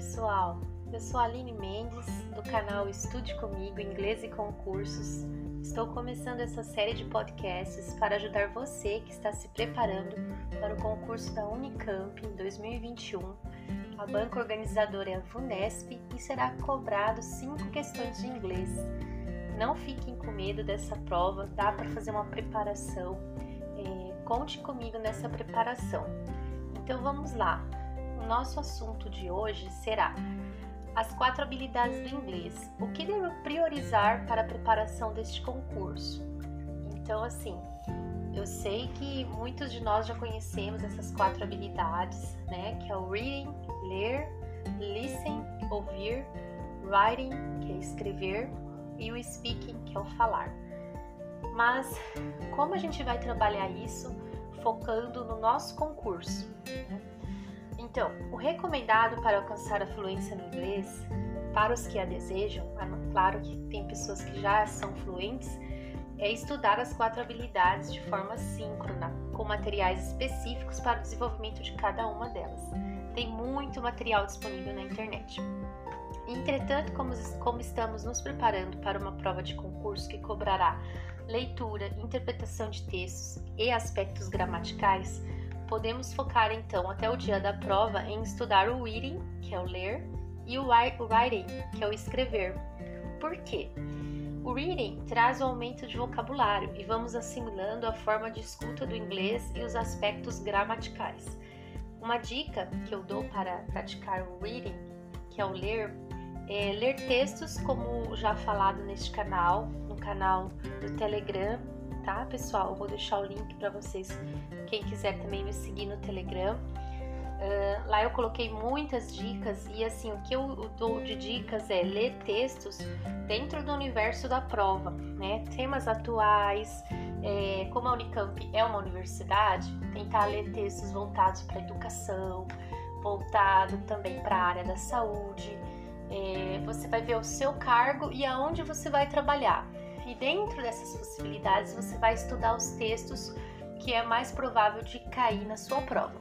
pessoal! Eu sou a Aline Mendes, do canal Estude Comigo Inglês e Concursos. Estou começando essa série de podcasts para ajudar você que está se preparando para o concurso da Unicamp em 2021. A banca organizadora é a VUNESP e será cobrado cinco questões de inglês. Não fiquem com medo dessa prova, dá para fazer uma preparação. É, conte comigo nessa preparação. Então vamos lá nosso assunto de hoje será as quatro habilidades do inglês. O que devo priorizar para a preparação deste concurso? Então, assim, eu sei que muitos de nós já conhecemos essas quatro habilidades, né? Que é o reading, ler, listen, ouvir, writing, que é escrever, e o speaking, que é o falar. Mas como a gente vai trabalhar isso focando no nosso concurso? Né? Então, o recomendado para alcançar a fluência no inglês, para os que a desejam, claro que tem pessoas que já são fluentes, é estudar as quatro habilidades de forma síncrona, com materiais específicos para o desenvolvimento de cada uma delas. Tem muito material disponível na internet. Entretanto, como, como estamos nos preparando para uma prova de concurso que cobrará leitura, interpretação de textos e aspectos gramaticais, podemos focar então até o dia da prova em estudar o reading, que é o ler, e o writing, que é o escrever. Por quê? O reading traz o aumento de vocabulário e vamos assimilando a forma de escuta do inglês e os aspectos gramaticais. Uma dica que eu dou para praticar o reading, que é o ler, é ler textos como já falado neste canal, no canal do Telegram tá, pessoal? Eu vou deixar o link para vocês, quem quiser também me seguir no Telegram. Uh, lá eu coloquei muitas dicas e assim o que eu dou de dicas é ler textos dentro do universo da prova, né? Temas atuais, é, como a Unicamp é uma universidade, tentar ler textos voltados para educação, voltado também para a área da saúde. É, você vai ver o seu cargo e aonde você vai trabalhar. E dentro dessas possibilidades, você vai estudar os textos que é mais provável de cair na sua prova.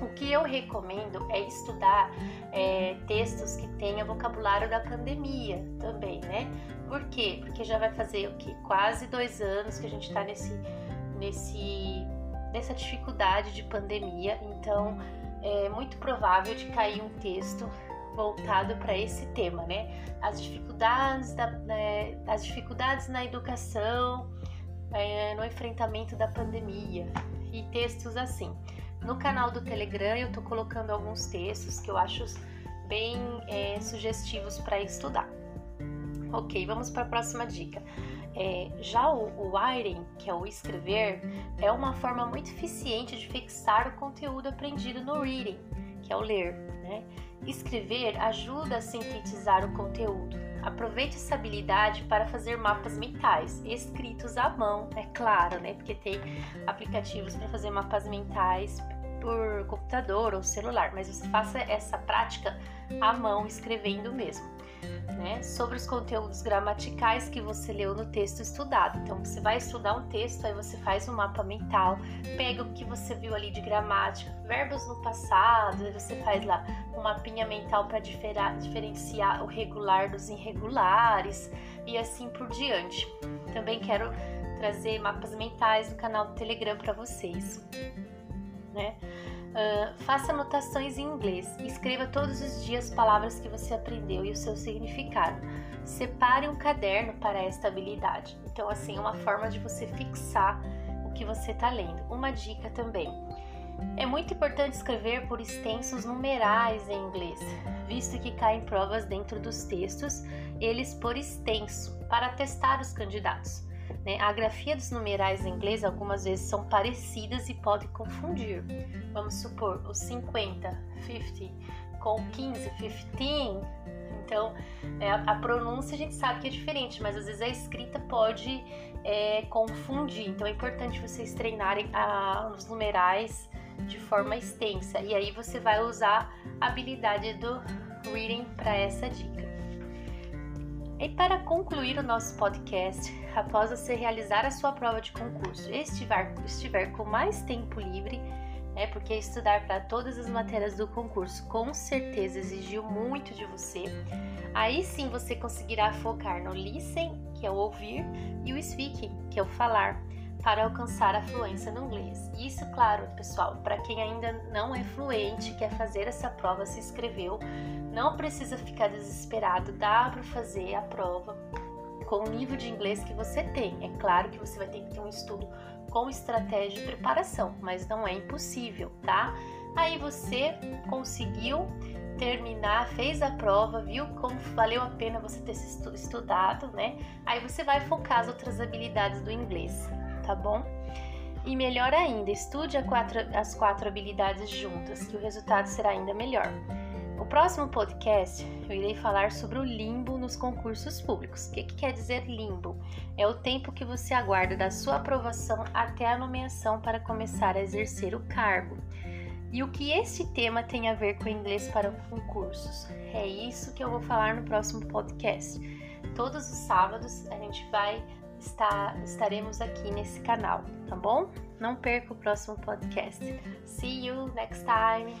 O que eu recomendo é estudar é, textos que tenham vocabulário da pandemia também, né? Por quê? Porque já vai fazer o que? Quase dois anos que a gente está nesse, nesse, nessa dificuldade de pandemia, então é muito provável de cair um texto voltado para esse tema, né? As dificuldades, da, né, as dificuldades na educação, é, no enfrentamento da pandemia e textos assim. No canal do Telegram eu estou colocando alguns textos que eu acho bem é, sugestivos para estudar. Ok, vamos para a próxima dica. É, já o, o writing, que é o escrever, é uma forma muito eficiente de fixar o conteúdo aprendido no reading, que é o ler. Né? Escrever ajuda a sintetizar o conteúdo. Aproveite essa habilidade para fazer mapas mentais, escritos à mão, é claro, né? Porque tem aplicativos para fazer mapas mentais por computador ou celular, mas você faça essa prática à mão, escrevendo mesmo né, sobre os conteúdos gramaticais que você leu no texto estudado. Então, você vai estudar um texto, aí você faz um mapa mental, pega o que você viu ali de gramática, verbos no passado, aí você faz lá um mapinha mental para diferenciar o regular dos irregulares e assim por diante. Também quero trazer mapas mentais no canal do Telegram para vocês, né? Uh, faça anotações em inglês. Escreva todos os dias palavras que você aprendeu e o seu significado. Separe um caderno para esta habilidade. Então, assim, é uma forma de você fixar o que você está lendo. Uma dica também. É muito importante escrever por extensos numerais em inglês, visto que caem provas dentro dos textos, eles por extenso, para testar os candidatos. Né? A grafia dos numerais em inglês algumas vezes são parecidas e pode confundir. Vamos supor o 50, 50, com 15, 15. Então, é, a, pronúncia a gente sabe que é diferente, mas às vezes a escrita pode é, confundir. Então, é importante vocês treinarem a, os numerais de forma extensa. E aí você vai usar a habilidade do reading para essa dica. E para concluir o nosso podcast, após você realizar a sua prova de concurso e estiver, estiver com mais tempo livre, é porque estudar para todas as matérias do concurso com certeza exigiu muito de você. Aí sim você conseguirá focar no listen, que é o ouvir, e o speaking, que é o falar, para alcançar a fluência no inglês. Isso, claro, pessoal, para quem ainda não é fluente, quer fazer essa prova, se inscreveu, não precisa ficar desesperado, dá para fazer a prova com o nível de inglês que você tem. É claro que você vai ter que ter um estudo com estratégia de preparação, mas não é impossível, tá? Aí você conseguiu terminar, fez a prova, viu como valeu a pena você ter estudado, né? Aí você vai focar as outras habilidades do inglês, tá bom? E melhor ainda, estude quatro, as quatro habilidades juntas, que o resultado será ainda melhor. No próximo podcast, eu irei falar sobre o limbo nos concursos públicos. O que, que, quer dizer limbo? É o tempo que você aguarda da sua aprovação até a nomeação para começar a exercer o cargo. E o que esse tema tem a ver com inglês para concursos? É isso que eu vou falar no próximo podcast. Todos os sábados a gente vai estar, estaremos aqui nesse canal, tá bom? Não perca o próximo podcast. See you next time!